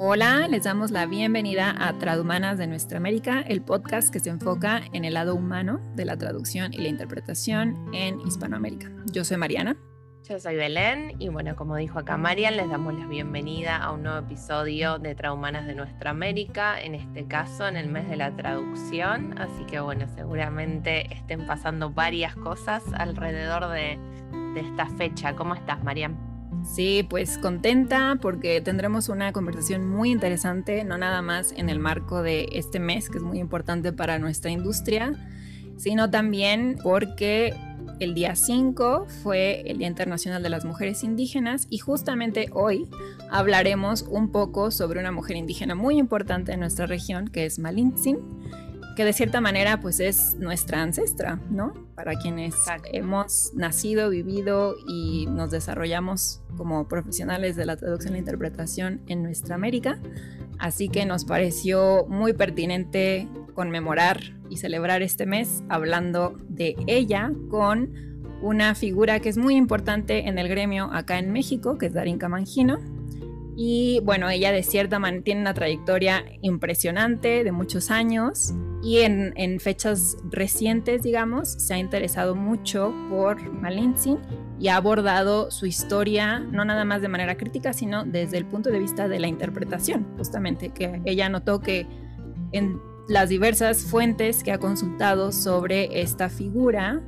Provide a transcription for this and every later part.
Hola, les damos la bienvenida a Tradumanas de Nuestra América, el podcast que se enfoca en el lado humano de la traducción y la interpretación en Hispanoamérica. Yo soy Mariana. Yo soy Belén y bueno, como dijo acá Marian, les damos la bienvenida a un nuevo episodio de Tradumanas de Nuestra América, en este caso en el mes de la traducción, así que bueno, seguramente estén pasando varias cosas alrededor de, de esta fecha. ¿Cómo estás, Marian? Sí, pues contenta porque tendremos una conversación muy interesante, no nada más en el marco de este mes, que es muy importante para nuestra industria, sino también porque el día 5 fue el Día Internacional de las Mujeres Indígenas y justamente hoy hablaremos un poco sobre una mujer indígena muy importante en nuestra región, que es Malintzin que de cierta manera pues es nuestra ancestra, ¿no? Para quienes hemos nacido, vivido y nos desarrollamos como profesionales de la traducción e interpretación en nuestra América. Así que nos pareció muy pertinente conmemorar y celebrar este mes hablando de ella con una figura que es muy importante en el gremio acá en México, que es Darinka Mangino y bueno, ella de cierta manera tiene una trayectoria impresionante de muchos años y en, fechas recientes, digamos, se ha interesado mucho por Malintzin y ha abordado su historia no nada más de manera crítica, sino desde el punto de vista de la interpretación, justamente, que ella notó que en las diversas fuentes que ha consultado sobre esta figura,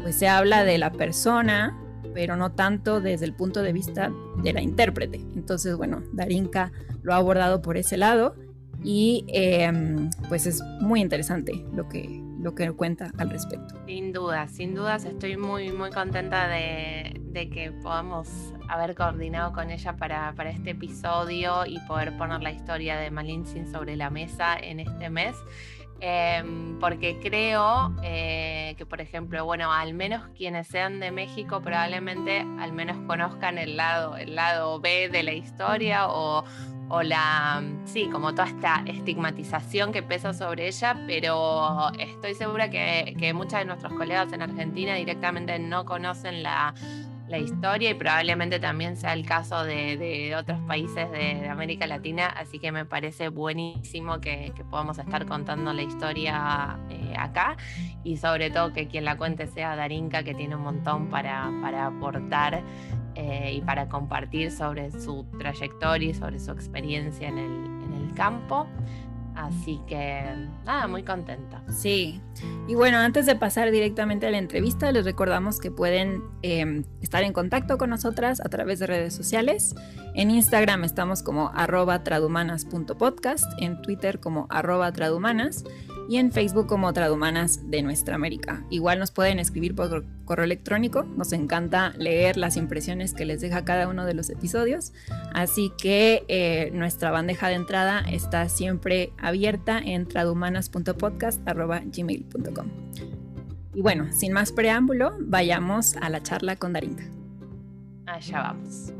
pues se habla de la persona pero no tanto desde el punto de vista de la intérprete. Entonces, bueno, Darinka lo ha abordado por ese lado y em, pues es muy interesante lo que, lo que cuenta al respecto. Sin dudas, sin dudas estoy muy, muy contenta de, que podamos haber coordinado con ella para, para, este episodio y poder poner la historia de Malintzin sobre la mesa en este mes. Em, porque creo eh, que, por ejemplo, bueno, al menos quienes sean de México probablemente al menos conozcan el lado, el lado B de la historia o, la, sí, como toda esta estigmatización que pesa sobre ella, pero estoy segura que, que muchos de nuestros colegas en Argentina directamente no conocen la la historia y probablemente también sea el caso de, otros países de, América Latina, así que me parece buenísimo que, podamos estar contando la historia eh, acá y sobre todo que quien la cuente sea Darinka, que tiene un montón para, para aportar eh, y para compartir sobre su trayectoria y sobre su experiencia en el, en el campo. Así que nada, muy contenta. Sí. Y bueno, antes de pasar directamente a la entrevista, les recordamos que pueden em, estar en contacto con nosotras a través de redes sociales. En Instagram estamos como arroba tradumanas.podcast, en Twitter como arroba tradumanas y en Facebook como Tradumanas de Nuestra América. Igual nos pueden escribir por correo electrónico, nos encanta leer las impresiones que les deja cada uno de los episodios, así que eh, nuestra bandeja de entrada está siempre abierta en tradumanas.podcast.gmail.com. Y bueno, sin más preámbulo, vayamos a la charla con Darinka. Allá vamos.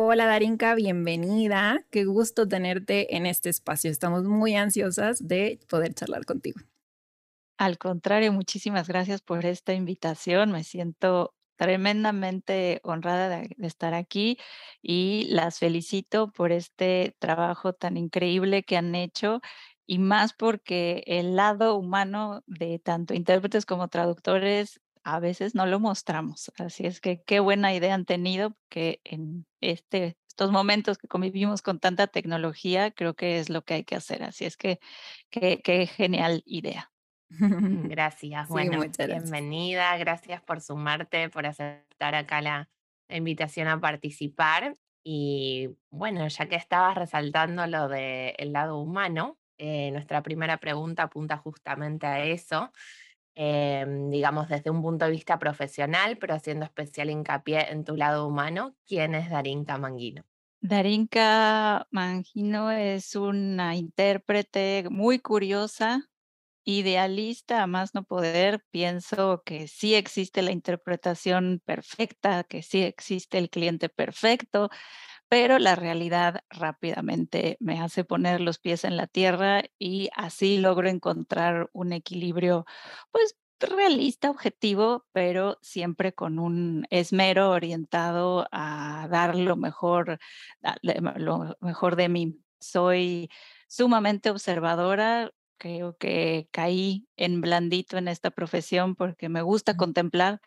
Hola Darinka, bienvenida. Qué gusto tenerte en este espacio. Estamos muy ansiosas de poder charlar contigo. Al contrario, muchísimas gracias por esta invitación. Me siento tremendamente honrada de, estar aquí y las felicito por este trabajo tan increíble que han hecho y más porque el lado humano de tanto intérpretes como traductores a veces no lo mostramos. Así es que qué buena idea han tenido, que en este, estos momentos que convivimos con tanta tecnología, creo que es lo que hay que hacer. Así es que qué, genial idea. Gracias, bueno, bienvenida, gracias por sumarte, por aceptar acá la, invitación a participar. Y bueno, ya que estabas resaltando lo del lado humano, eh, nuestra primera pregunta apunta justamente a eso. Em, digamos, desde un punto de vista profesional, pero haciendo especial hincapié en tu lado humano, ¿quién es Darinka Mangino? Darinka Mangino es una intérprete muy curiosa, idealista a más no poder. Pienso que sí existe la interpretación perfecta, que sí existe el cliente perfecto, pero la realidad rápidamente me hace poner los pies en la tierra y así logro encontrar un equilibrio, pues realista, objetivo, pero siempre con un esmero orientado a dar lo mejor, lo mejor de mí. Soy sumamente observadora, creo que caí en blandito en esta profesión porque me gusta contemplar.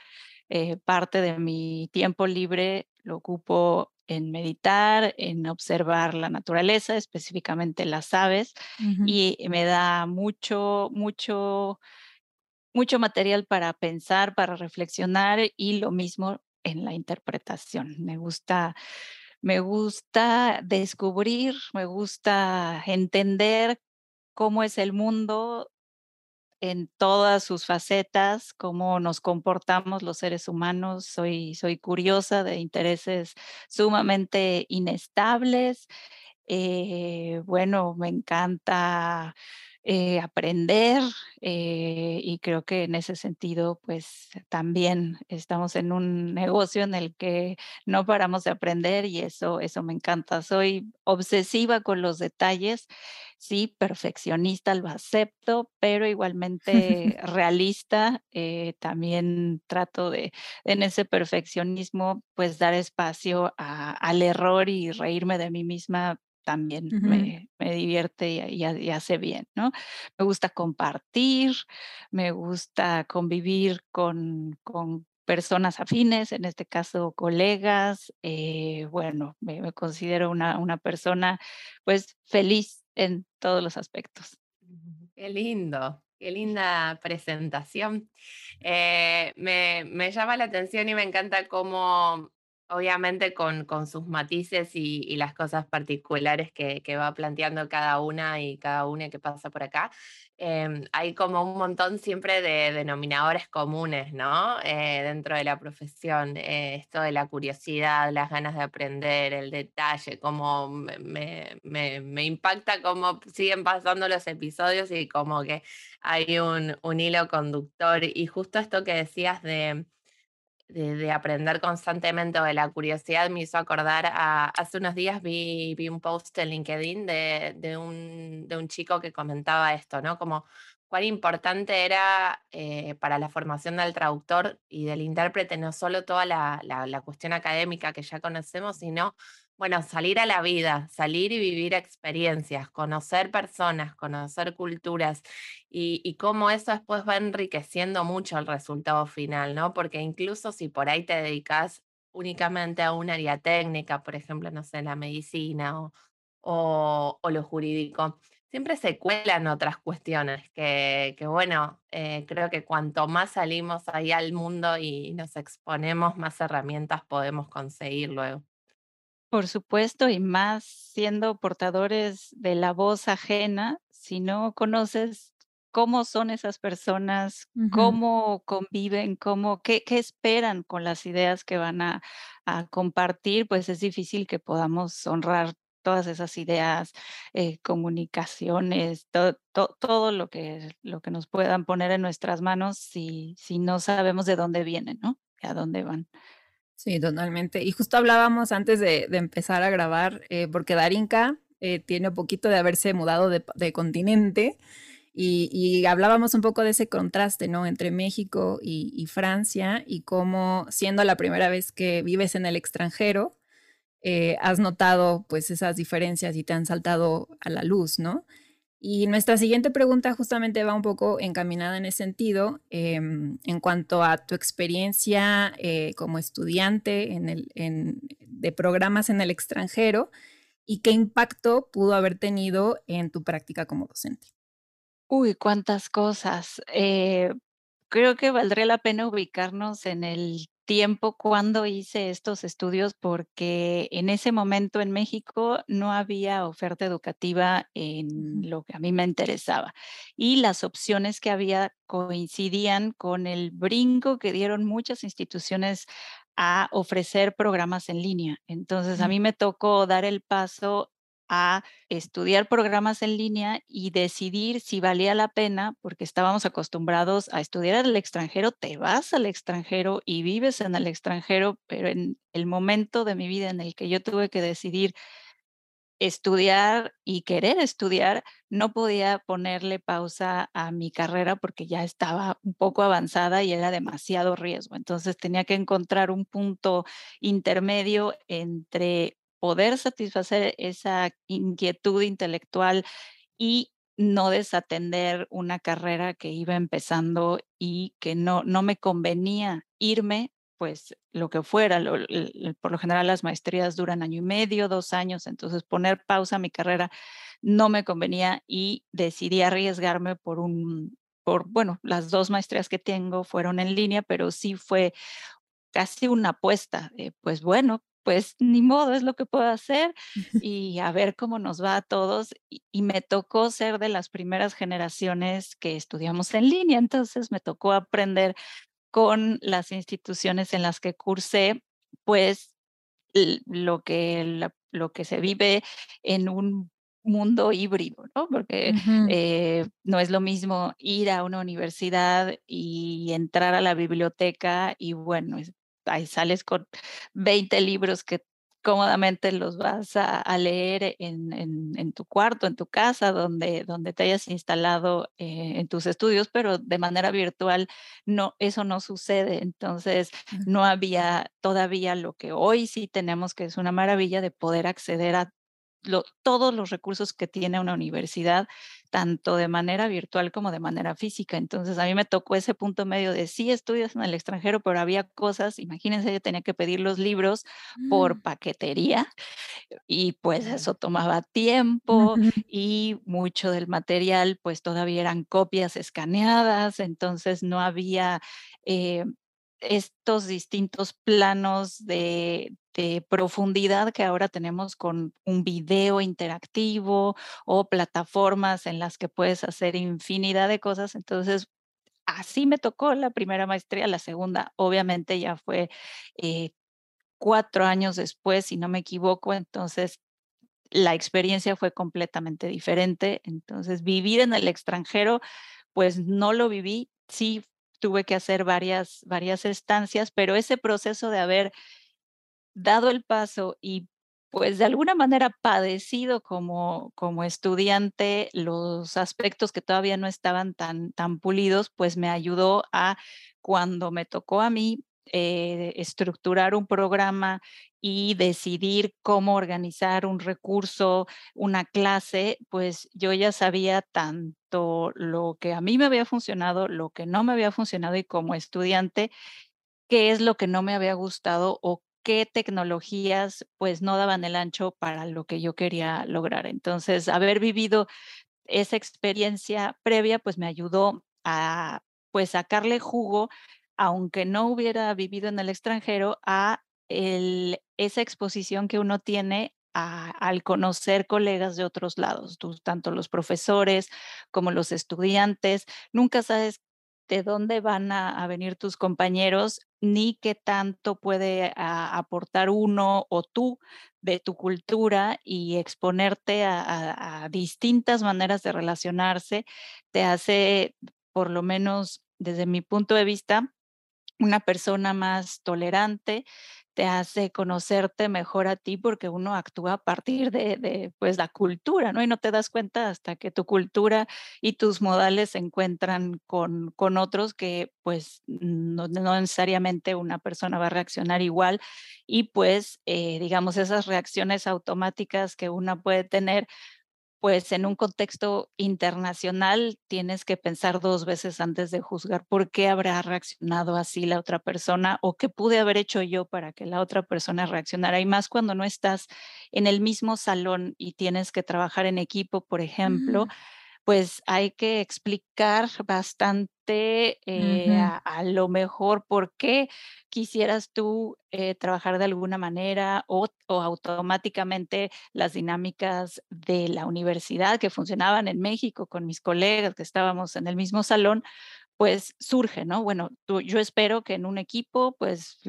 Eh, parte de mi tiempo libre lo ocupo en meditar, en observar la naturaleza, específicamente las aves, y me da mucho, mucho, mucho material para pensar, para reflexionar y lo mismo en la interpretación. Me gusta me gusta descubrir, me gusta entender cómo es el mundo en todas sus facetas, cómo nos comportamos los seres humanos. Soy, soy curiosa de intereses sumamente inestables. Eh, bueno, me encanta eh, aprender eh, y creo que en ese sentido pues también estamos en un negocio en el que no paramos de aprender y eso, eso me encanta. Soy obsesiva con los detalles, sí, perfeccionista, lo acepto, pero igualmente realista. Eh, también trato de en ese perfeccionismo pues dar espacio al error y reírme de mí misma también me, divierte y, hace bien, ¿no? Me gusta compartir, me gusta convivir con, con personas afines, en este caso colegas. Eh, bueno, me, considero una, una persona pues feliz en todos los aspectos. Qué lindo, qué linda presentación. Eh, me, me, llama la atención y me encanta cómo obviamente con, con sus matices y, las cosas particulares que, va planteando cada una y cada una que pasa por acá, em, hay como un montón siempre de denominadores comunes, ¿no? Eh, dentro de la profesión, eh, esto de la curiosidad, las ganas de aprender, el detalle, como me, me, impacta cómo siguen pasando los episodios y como que hay un, un hilo conductor. Y justo esto que decías de de, aprender constantemente o de la curiosidad me hizo acordar a, hace unos días vi, vi un post en LinkedIn de, de, un, de un chico que comentaba esto, ¿no? Como cuán importante era eh, para la formación del traductor y del intérprete no solo toda la, la, la cuestión académica que ya conocemos, sino bueno, salir a la vida, salir y vivir experiencias, conocer personas, conocer culturas y, cómo eso después va enriqueciendo mucho el resultado final, ¿no? Porque incluso si por ahí te dedicas únicamente a un área técnica, por ejemplo, no sé, la medicina o, lo jurídico, siempre se cuelan otras cuestiones que, bueno, eh, creo que cuanto más salimos ahí al mundo y nos exponemos, más herramientas podemos conseguir luego. Por supuesto, y más siendo portadores de la voz ajena, si no conoces cómo son esas personas, cómo conviven, cómo, qué, qué, esperan con las ideas que van a, compartir, pues es difícil que podamos honrar todas esas ideas, eh, comunicaciones, todo lo que, lo que nos puedan poner en nuestras manos si, si no sabemos de dónde vienen, ¿no? a dónde van. Sí, totalmente. Y justo hablábamos antes de, empezar a grabar, eh, porque Darinka eh, tiene un poquito de haberse mudado de, continente y, hablábamos un poco de ese contraste, ¿no? Entre México y, Francia y cómo siendo la primera vez que vives en el extranjero, eh, has notado pues esas diferencias y te han saltado a la luz, ¿no? Y nuestra siguiente pregunta justamente va un poco encaminada en ese sentido, em, en cuanto a tu experiencia eh, como estudiante en el, de programas en el extranjero y qué impacto pudo haber tenido en tu práctica como docente. Uy, cuántas cosas. Eh, creo que valdría la pena ubicarnos en el tiempo cuando hice estos estudios porque en ese momento en México no había oferta educativa en lo que a mí me interesaba y las opciones que había coincidían con el brinco que dieron muchas instituciones a ofrecer programas en línea. Entonces a mí me tocó dar el paso a estudiar programas en línea y decidir si valía la pena, porque estábamos acostumbrados a estudiar al extranjero, te vas al extranjero y vives en el extranjero, pero en el momento de mi vida en el que yo tuve que decidir estudiar y querer estudiar, no podía ponerle pausa a mi carrera porque ya estaba un poco avanzada y era demasiado riesgo. Entonces tenía que encontrar un punto intermedio entre poder satisfacer esa inquietud intelectual y no desatender una carrera que iba empezando y que no, no me convenía irme pues lo que fuera. por lo general las maestrías duran año y medio, dos años, entonces poner pausa a mi carrera no me convenía y decidí arriesgarme por un, por, bueno, las dos maestrías que tengo fueron en línea, pero sí fue casi una apuesta. pues bueno, pues ni modo, es lo que puedo hacer y a ver cómo nos va a todos. Y, y, me tocó ser de las primeras generaciones que estudiamos en línea, entonces me tocó aprender con las instituciones en las que cursé, pues lo que, lo que se vive en un mundo híbrido, ¿no? Porque eh, no es lo mismo ir a una universidad y entrar a la biblioteca y bueno, ahí sales con 20 libros que cómodamente los vas a, leer en, en, tu cuarto, en tu casa, donde, donde te hayas instalado eh, en tus estudios, pero de manera virtual no, eso no sucede. Entonces, no había todavía lo que hoy sí tenemos, que es una maravilla de poder acceder a todos los recursos que tiene una universidad, tanto de manera virtual como de manera física. Entonces, a mí me tocó ese punto medio de sí estudias en el extranjero, pero había cosas, imagínense, yo tenía que pedir los libros por mm. paquetería y pues eso tomaba tiempo y mucho del material pues todavía eran copias escaneadas, entonces no había... Eh, estos distintos planos de, profundidad que ahora tenemos con un video interactivo o plataformas en las que puedes hacer infinidad de cosas. Entonces, así me tocó la primera maestría, la segunda obviamente ya fue eh, cuatro años después, si no me equivoco, entonces la experiencia fue completamente diferente. Entonces, vivir en el extranjero, pues no lo viví, sí tuve que hacer varias, varias estancias, pero ese proceso de haber dado el paso y pues de alguna manera padecido como, como estudiante los aspectos que todavía no estaban tan, tan pulidos, pues me ayudó a cuando me tocó a mí eh, estructurar un programa y decidir cómo organizar un recurso, una clase, pues yo ya sabía tanto lo que a mí me había funcionado, lo que no me había funcionado y como estudiante, qué es lo que no me había gustado o qué tecnologías pues no daban el ancho para lo que yo quería lograr. Entonces, haber vivido esa experiencia previa pues me ayudó a pues sacarle jugo aunque no hubiera vivido en el extranjero, a esa exposición que uno tiene al conocer colegas de otros lados, tanto los profesores como los estudiantes. Nunca sabes de dónde van a, venir tus compañeros ni qué tanto puede aportar uno o tú de tu cultura y exponerte a distintas maneras de relacionarse te hace, por lo menos desde mi punto de vista, una persona más tolerante, te hace conocerte mejor a ti porque uno actúa a partir de, pues la cultura, ¿no? Y no te das cuenta hasta que tu cultura y tus modales se encuentran con, con otros que pues no, necesariamente una persona va a reaccionar igual y pues eh, digamos esas reacciones automáticas que una puede tener pues en un contexto internacional tienes que pensar dos veces antes de juzgar por qué habrá reaccionado así la otra persona o qué pude haber hecho yo para que la otra persona reaccionara. Y más cuando no estás en el mismo salón y tienes que trabajar en equipo, por ejemplo, pues hay que explicar bastante eh, a, lo mejor por qué quisieras tú eh, trabajar de alguna manera o, automáticamente las dinámicas de la universidad que funcionaban en México con mis colegas que estábamos en el mismo salón, pues surge, ¿no? Bueno, yo espero que en un equipo pues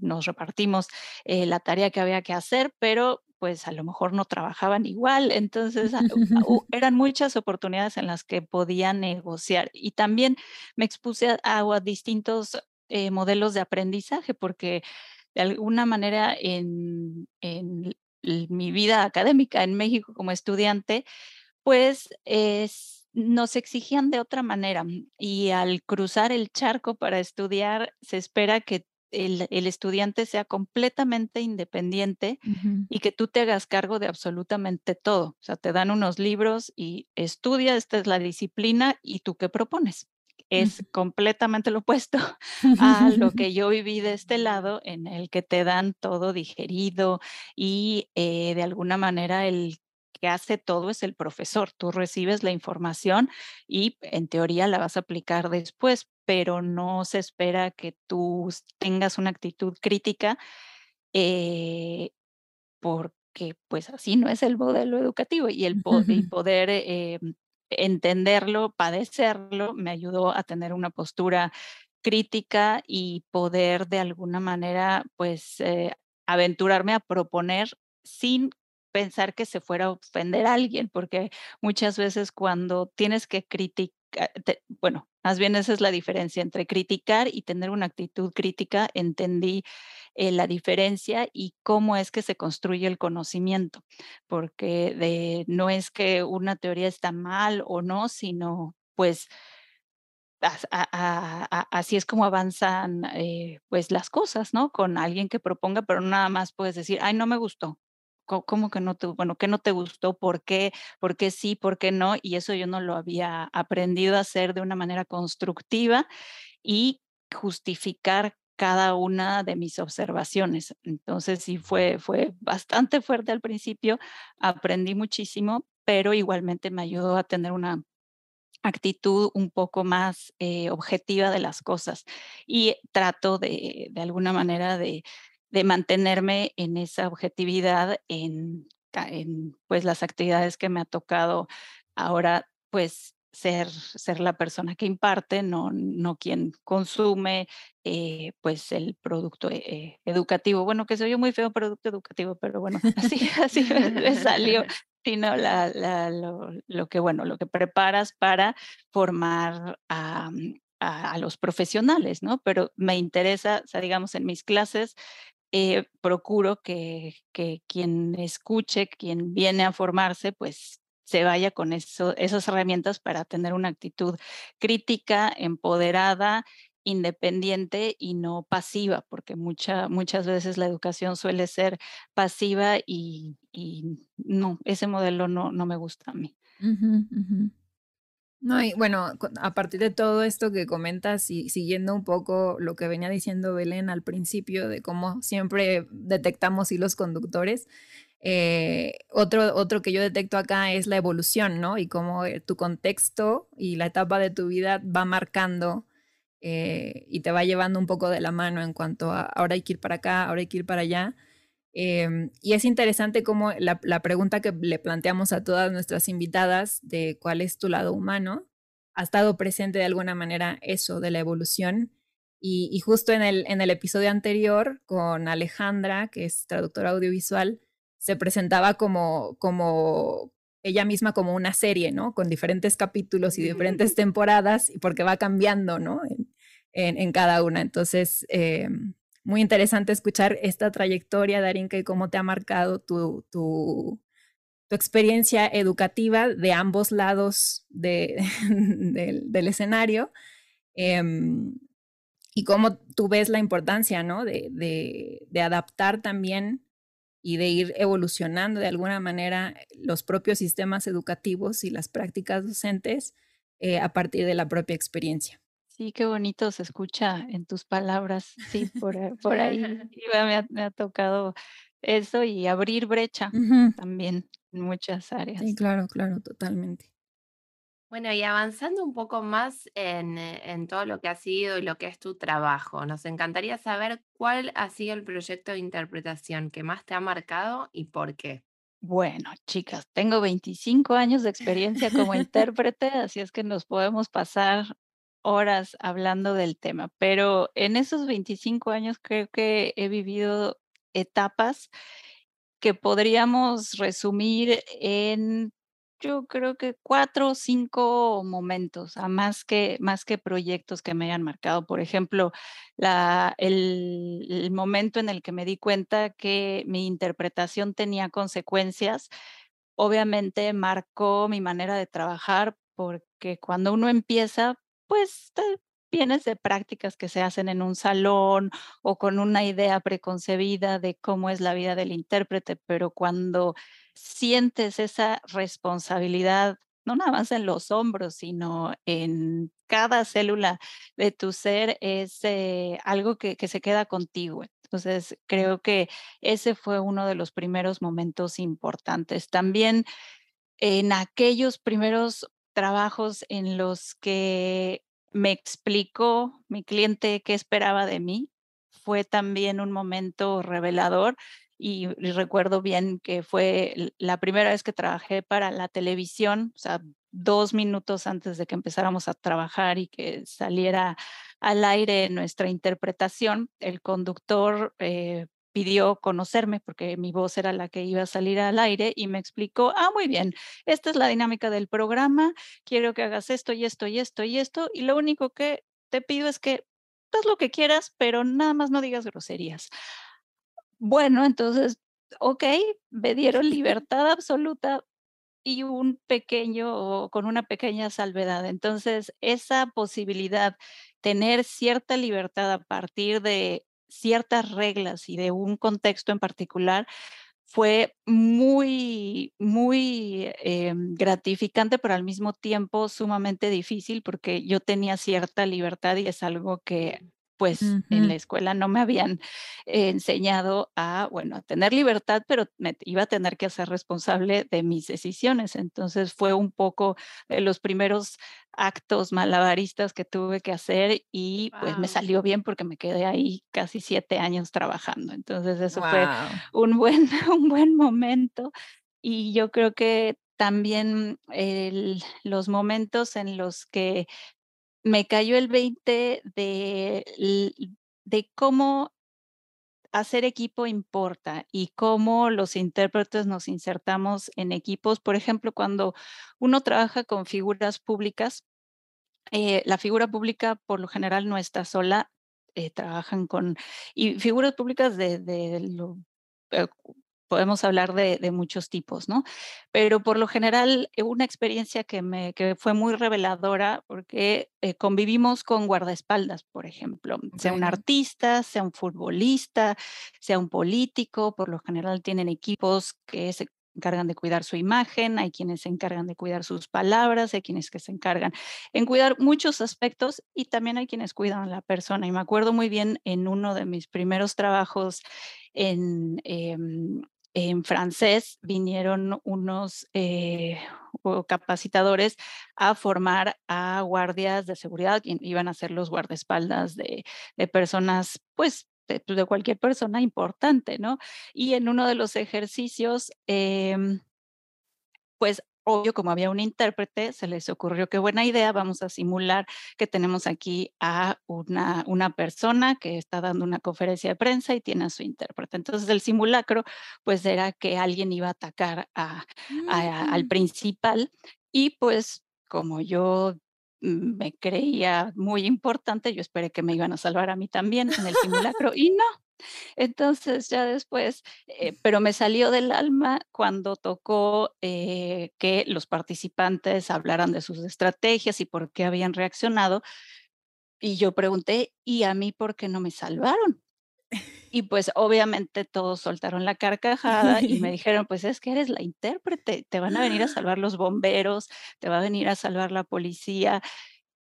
nos repartimos eh, la tarea que había que hacer, pero pues a lo mejor no trabajaban igual, entonces eran muchas oportunidades en las que podía negociar y también me expuse a, distintos eh, modelos de aprendizaje porque de alguna manera en, en mi vida académica en México como estudiante, pues es, nos exigían de otra manera y al cruzar el charco para estudiar se espera que el, estudiante sea completamente independiente y que tú te hagas cargo de absolutamente todo. O sea, te dan unos libros y estudia, esta es la disciplina y tú qué propones. Es completamente lo opuesto a lo que yo viví de este lado, en el que te dan todo digerido y eh, de alguna manera el que hace todo es el profesor. Tú recibes la información y en teoría la vas a aplicar después, pero no se espera que tú tengas una actitud crítica eh, porque pues así no es el modelo educativo y el, poder eh, entenderlo, padecerlo, me ayudó a tener una postura crítica y poder de alguna manera pues eh, aventurarme a proponer sin pensar que se fuera a ofender a alguien, porque muchas veces cuando tienes que criticar, bueno, más bien esa es la diferencia entre criticar y tener una actitud crítica. Entendí eh, la diferencia y cómo es que se construye el conocimiento, porque de, no es que una teoría está mal o no, sino pues así es como avanzan eh, pues las cosas, ¿no? Con alguien que proponga, pero nada más puedes decir, ay, no me gustó, ¿Cómo que no te, bueno, qué no te gustó? ¿Por qué? ¿Por qué sí? ¿Por qué no? Y eso yo no lo había aprendido a hacer de una manera constructiva y justificar cada una de mis observaciones. Entonces sí fue, fue bastante fuerte al principio, aprendí muchísimo, pero igualmente me ayudó a tener una actitud un poco más eh, objetiva de las cosas y trato de, de alguna manera de, de mantenerme en esa objetividad en, en, pues las actividades que me ha tocado ahora pues ser, ser la persona que imparte, no, no quien consume eh, pues el producto eh, educativo. Bueno, que se oye muy feo producto educativo, pero bueno, así, así me, salió sino la, la, lo, lo, que, bueno, lo que preparas para formar a, a, a, los profesionales, ¿no? Pero me interesa, o sea, digamos, en mis clases eh, procuro que, quien escuche, quien viene a formarse, pues se vaya con eso, esas herramientas para tener una actitud crítica, empoderada, independiente y no pasiva, porque mucha, muchas veces la educación suele ser pasiva y, no, ese modelo no, no me gusta a mí. No, y bueno, a partir de todo esto que comentas y siguiendo un poco lo que venía diciendo Belén al principio de cómo siempre detectamos hilos conductores, eh, otro, otro que yo detecto acá es la evolución, ¿no? Y cómo eh, tu contexto y la etapa de tu vida va marcando eh, y te va llevando un poco de la mano en cuanto a ahora hay que ir para acá, ahora hay que ir para allá. Em, y es interesante como la, pregunta que le planteamos a todas nuestras invitadas de cuál es tu lado humano, ha estado presente de alguna manera eso de la evolución. Y, justo en el, en el episodio anterior con Alejandra, que es traductora audiovisual, se presentaba como, como ella misma como una serie, ¿no? Con diferentes capítulos y diferentes temporadas, porque va cambiando, ¿no? En, en, cada una. Entonces, eh, muy interesante escuchar esta trayectoria, Darinka, y cómo te ha marcado tu, tu, experiencia educativa de ambos lados de, del, escenario. Em, y cómo tú ves la importancia, ¿no? De, de, adaptar también y de ir evolucionando de alguna manera los propios sistemas educativos y las prácticas docentes eh, a partir de la propia experiencia. Sí, qué bonito se escucha en tus palabras. Sí, por, por ahí me ha, me ha, tocado eso y abrir brecha también en muchas áreas. Sí, claro, claro, totalmente. Bueno, y avanzando un poco más en, en, todo lo que ha sido y lo que es tu trabajo, nos encantaría saber cuál ha sido el proyecto de interpretación que más te ha marcado y por qué. Bueno, chicas, tengo 25 años de experiencia como intérprete, así es que nos podemos pasar horas hablando del tema, pero en esos 25 años creo que he vivido etapas que podríamos resumir en yo creo que cuatro o cinco momentos, a más que, más que proyectos que me hayan marcado. Por ejemplo, la, el, el momento en el que me di cuenta que mi interpretación tenía consecuencias, obviamente marcó mi manera de trabajar porque cuando uno empieza, pues vienes de prácticas que se hacen en un salón o con una idea preconcebida de cómo es la vida del intérprete, pero cuando sientes esa responsabilidad, no nada más en los hombros, sino en cada célula de tu ser, es eh, algo que, que se queda contigo. Entonces, creo que ese fue uno de los primeros momentos importantes. También en aquellos primeros trabajos en los que me explicó mi cliente qué esperaba de mí. Fue también un momento revelador y, recuerdo bien que fue la primera vez que trabajé para la televisión, o sea, dos minutos antes de que empezáramos a trabajar y que saliera al aire nuestra interpretación, el conductor eh, pidió conocerme porque mi voz era la que iba a salir al aire y me explicó, ah, muy bien, esta es la dinámica del programa, quiero que hagas esto y esto y esto y esto, y lo único que te pido es que haz lo que quieras, pero nada más no digas groserías. Bueno, entonces, ok, me dieron libertad absoluta y un pequeño, con una pequeña salvedad. Entonces, esa posibilidad, tener cierta libertad a partir de ciertas reglas y de un contexto en particular, fue muy, muy eh, gratificante, pero al mismo tiempo sumamente difícil porque yo tenía cierta libertad y es algo que pues en la escuela no me habían enseñado a, bueno, a tener libertad, pero me iba a tener que hacer responsable de mis decisiones. Entonces fue un poco de los primeros actos malabaristas que tuve que hacer y pues me salió bien porque me quedé ahí casi siete años trabajando. Entonces eso fue un buen, un buen momento y yo creo que también el, los momentos en los que me cayó el 20 de, de cómo hacer equipo importa y cómo los intérpretes nos insertamos en equipos. Por ejemplo, cuando uno trabaja con figuras públicas, eh, la figura pública por lo general no está sola, eh, trabajan con, y figuras públicas de, de eh, podemos hablar de, muchos tipos, ¿no? Pero por lo general, eh, una experiencia que, me, que fue muy reveladora porque eh, convivimos con guardaespaldas, por ejemplo, sea un artista, sea un futbolista, sea un político, por lo general tienen equipos que se encargan de cuidar su imagen, hay quienes se encargan de cuidar sus palabras, hay quienes que se encargan en cuidar muchos aspectos y también hay quienes cuidan a la persona. Y me acuerdo muy bien en uno de mis primeros trabajos en, em, en francés vinieron unos eh, capacitadores a formar a guardias de seguridad, quien iban a ser los guardaespaldas de, personas, pues de, pues, de, cualquier persona importante, ¿no? Y en uno de los ejercicios, eh, pues obvio, como había un intérprete, se les ocurrió qué buena idea, vamos a simular que tenemos aquí a una, una persona que está dando una conferencia de prensa y tiene a su intérprete. Entonces el simulacro pues era que alguien iba a atacar a, al mm. principal y pues como yo me creía muy importante, yo esperé que me iban a salvar a mí también en el simulacro y no, entonces ya después, eh, pero me salió del alma cuando tocó eh, que los participantes hablaran de sus estrategias y por qué habían reaccionado. Y yo pregunté, ¿y a mí por qué no me salvaron? Y pues obviamente todos soltaron la carcajada y me dijeron, pues es que eres la intérprete, te van a venir a salvar los bomberos, te va a venir a salvar la policía.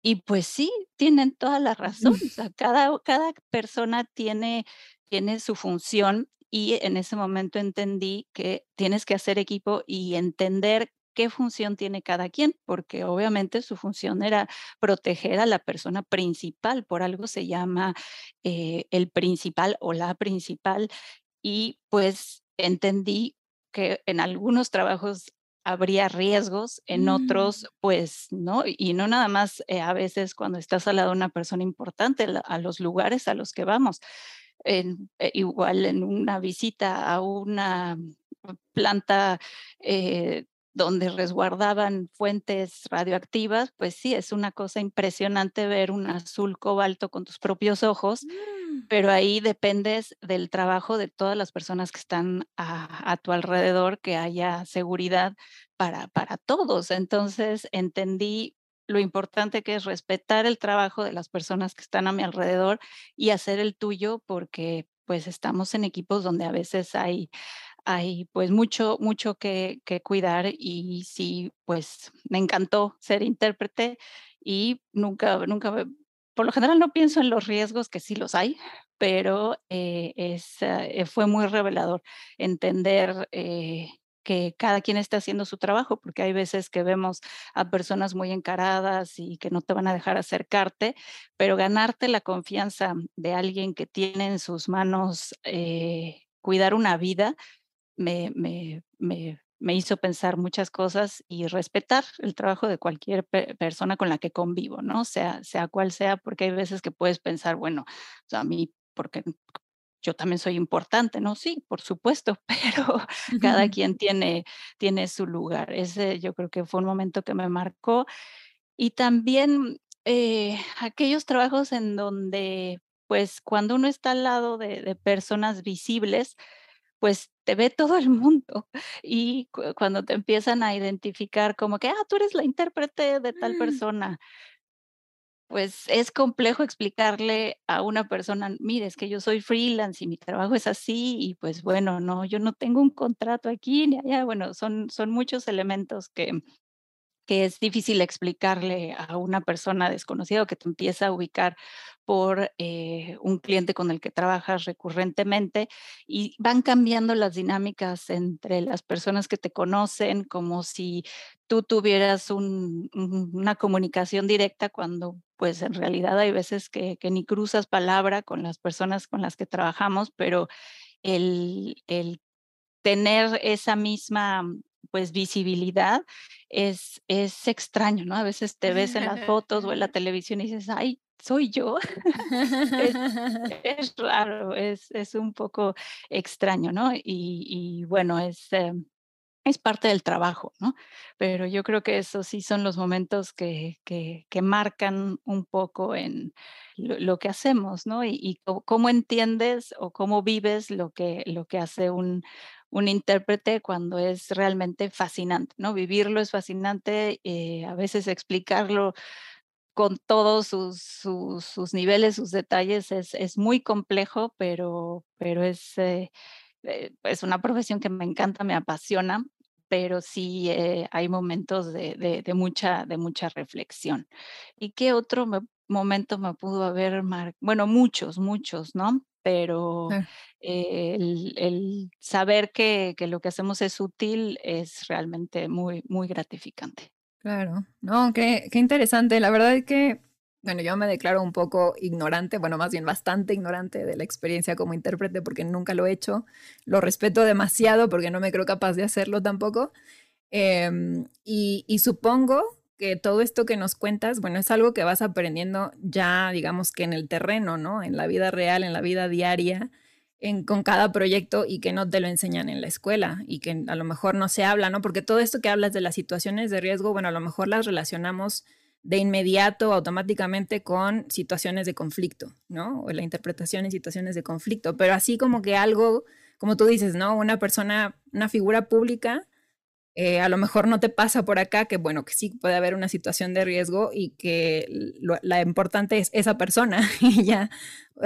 Y pues sí, tienen toda la razón. O sea, cada, cada persona tiene tiene su función y en ese momento entendí que tienes que hacer equipo y entender qué función tiene cada quien, porque obviamente su función era proteger a la persona principal, por algo se llama eh, el principal o la principal, y pues entendí que en algunos trabajos habría riesgos, en mm. otros pues no, y no nada más eh, a veces cuando estás al lado de una persona importante, a los lugares a los que vamos. Eh, igual en una visita a una planta eh, donde resguardaban fuentes radioactivas, pues sí, es una cosa impresionante ver un azul cobalto con tus propios ojos, mm. pero ahí dependes del trabajo de todas las personas que están a, tu alrededor, que haya seguridad para, para todos. Entonces entendí lo importante que es respetar el trabajo de las personas que están a mi alrededor y hacer el tuyo porque pues estamos en equipos donde a veces hay, hay pues mucho, mucho que, que cuidar y sí, pues me encantó ser intérprete y nunca, nunca, por lo general no pienso en los riesgos que sí los hay, pero eh, es, eh, fue muy revelador entender eh, que cada quien está haciendo su trabajo, porque hay veces que vemos a personas muy encaradas y que no te van a dejar acercarte, pero ganarte la confianza de alguien que tiene en sus manos eh, cuidar una vida, me, me, me, me, hizo pensar muchas cosas y respetar el trabajo de cualquier persona con la que convivo, ¿no? Sea, sea cual sea, porque hay veces que puedes pensar, bueno, o sea, a mí, porque yo también soy importante, ¿no? Sí, por supuesto, pero cada quien tiene, tiene su lugar. Ese yo creo que fue un momento que me marcó. Y también eh, aquellos trabajos en donde, pues, cuando uno está al lado de, personas visibles, pues te ve todo el mundo y cuando te empiezan a identificar como que, ah, tú eres la intérprete de tal mm. persona, pues es complejo explicarle a una persona, mire, es que yo soy freelance y mi trabajo es así y pues bueno, no, yo no tengo un contrato aquí ni allá, bueno, son, son muchos elementos que, que es difícil explicarle a una persona desconocida que te empieza a ubicar por eh, un cliente con el que trabajas recurrentemente y van cambiando las dinámicas entre las personas que te conocen, como si tú tuvieras una comunicación directa cuando pues en realidad hay veces que, ni cruzas palabra con las personas con las que trabajamos, pero el, el tener esa misma pues visibilidad es, es extraño, ¿no? A veces te ves en las fotos o en la televisión y dices, ay, soy yo. es, raro, es, es, un poco extraño, ¿no? Y, y bueno, es, eh, es parte del trabajo, ¿no? Pero yo creo que esos sí son los momentos que, que, que marcan un poco en lo, que hacemos, ¿no? Y, y, cómo entiendes o cómo vives lo que, lo que hace un, un intérprete cuando es realmente fascinante, ¿no? Vivirlo es fascinante, eh, a veces explicarlo con todos sus, sus, niveles, sus detalles, es, es, muy complejo, pero, pero es, eh, eh, es una profesión que me encanta, me apasiona, pero sí hay momentos de, de, mucha, de mucha reflexión. ¿Y qué otro momento me pudo haber marcado? Bueno, muchos, muchos, ¿no? pero el, saber que, lo que hacemos es útil es realmente muy, muy gratificante. Claro, no, qué, qué interesante. La verdad es que, bueno, yo me declaro un poco ignorante, bueno, más bien bastante ignorante de la experiencia como intérprete porque nunca lo he hecho. Lo respeto demasiado porque no me creo capaz de hacerlo tampoco. Em, y, y supongo que todo esto que nos cuentas, bueno, es algo que vas aprendiendo ya, digamos que en el terreno, ¿no? En la vida real, en la vida diaria, en, con cada proyecto y que no te lo enseñan en la escuela y que a lo mejor no se habla, ¿no? Porque todo esto que hablas de las situaciones de riesgo, bueno, a lo mejor las relacionamos de inmediato, automáticamente con situaciones de conflicto, ¿no? O la interpretación en situaciones de conflicto, pero así como que algo, como tú dices, ¿no? Una persona, una figura pública, eh, a lo mejor no te pasa por acá que, bueno, que sí puede haber una situación de riesgo y que la importante es esa persona. y ya,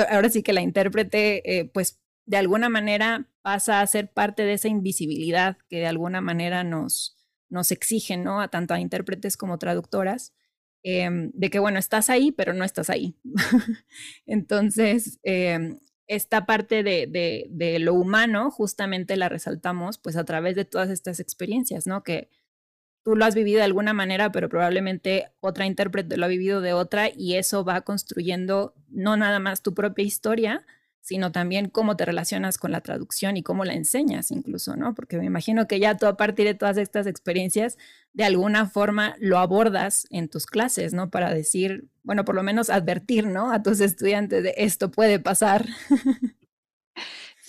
ahora sí que la intérprete, eh, pues de alguna manera pasa a ser parte de esa invisibilidad que de alguna manera nos, nos exigen, ¿no? A tanto a intérpretes como traductoras. Em, de que, bueno, estás ahí, pero no estás ahí. Entonces, eh, esta parte de, lo humano justamente la resaltamos pues a través de todas estas experiencias, ¿no? Que tú lo has vivido de alguna manera, pero probablemente otra intérprete lo ha vivido de otra y eso va construyendo no nada más tu propia historia, sino también cómo te relacionas con la traducción y cómo la enseñas incluso, ¿no? Porque me imagino que ya tú a partir de todas estas experiencias, de alguna forma lo abordas en tus clases, ¿no? Para decir, bueno, por lo menos advertir, ¿no? A tus estudiantes de esto puede pasar.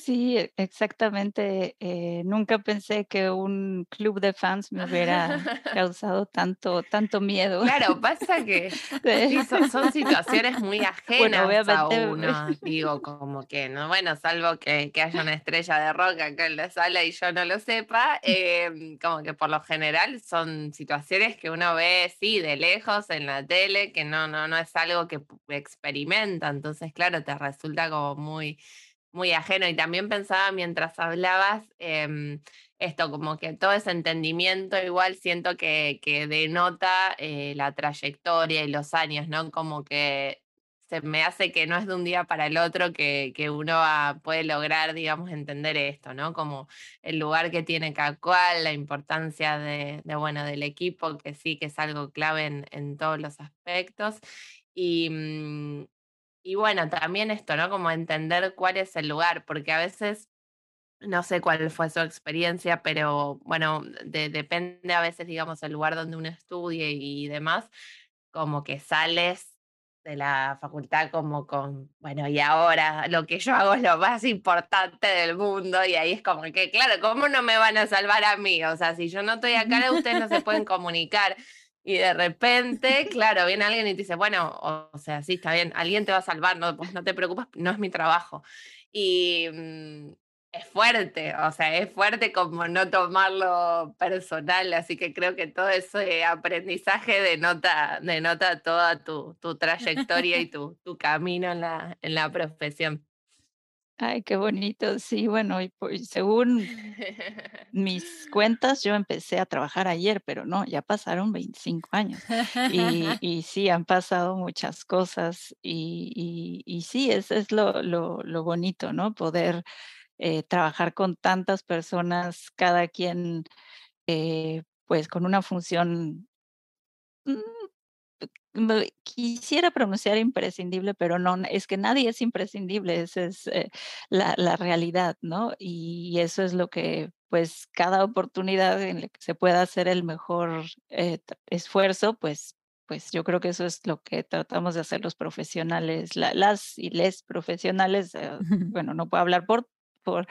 Sí, e exactamente, eh, nunca pensé que un club de fans me hubiera causado tanto tanto miedo. Claro, pasa que sí, son son situaciones muy Bueno, ajenas a obviamente uno, digo, como que no, bueno, salvo que que haya una estrella de rock acá en la sala y yo no lo sepa, em, como que por lo general son situaciones que uno ve, sí, de lejos en la tele, que no no no es algo que experimenta, entonces, claro, te resulta como muy muy ajeno. Y también pensaba mientras hablabas, em, esto, como que todo ese entendimiento igual siento que que denota, eh, la trayectoria y los años, ¿no? Como que se me hace que no es de un día para el otro que que uno va puede lograr, digamos, entender esto, ¿no? Como el lugar que tiene cada cual, la importancia de de, bueno, del equipo, que sí, que es algo clave en en todos los aspectos. Y, mm, y bueno, también esto, ¿no? Como entender cuál es el lugar, porque a veces, no sé cuál fue su experiencia, pero bueno, de depende a veces, digamos, el lugar donde uno estudie y demás, como que sales de la facultad como con, bueno, y ahora lo que yo hago es lo más importante del mundo, y ahí es como que, claro, ¿cómo no me van a salvar a mí? O sea, si yo no estoy acá, ustedes no se pueden comunicar. Y de repente, claro, viene alguien y te dice, bueno, o o sea, sí, está bien, alguien te va a salvar, no, pues no te preocupes, no es mi trabajo. Y, mm, es fuerte, o sea, es fuerte como no tomarlo personal, así que creo que todo ese aprendizaje denota denota toda tu tu trayectoria y tu tu camino en la en la profesión. Ay, qué bonito. Sí, bueno, y pues según mis cuentas, yo empecé a trabajar ayer, pero no, ya pasaron 25 años. Y y sí, han pasado muchas cosas, y y y sí, eso es lo lo lo bonito, ¿no? Poder, eh, trabajar con tantas personas, cada quien, eh, pues, con una función, mm, quisiera pronunciar imprescindible, pero no, es que nadie es imprescindible, esa es, eh, la la realidad, ¿no? Y eso es lo que, pues, cada oportunidad en la que se pueda hacer el mejor, eh, esfuerzo, pues pues, yo creo que eso es lo que tratamos de hacer los profesionales, la las y les profesionales, eh, bueno, no puedo hablar por por,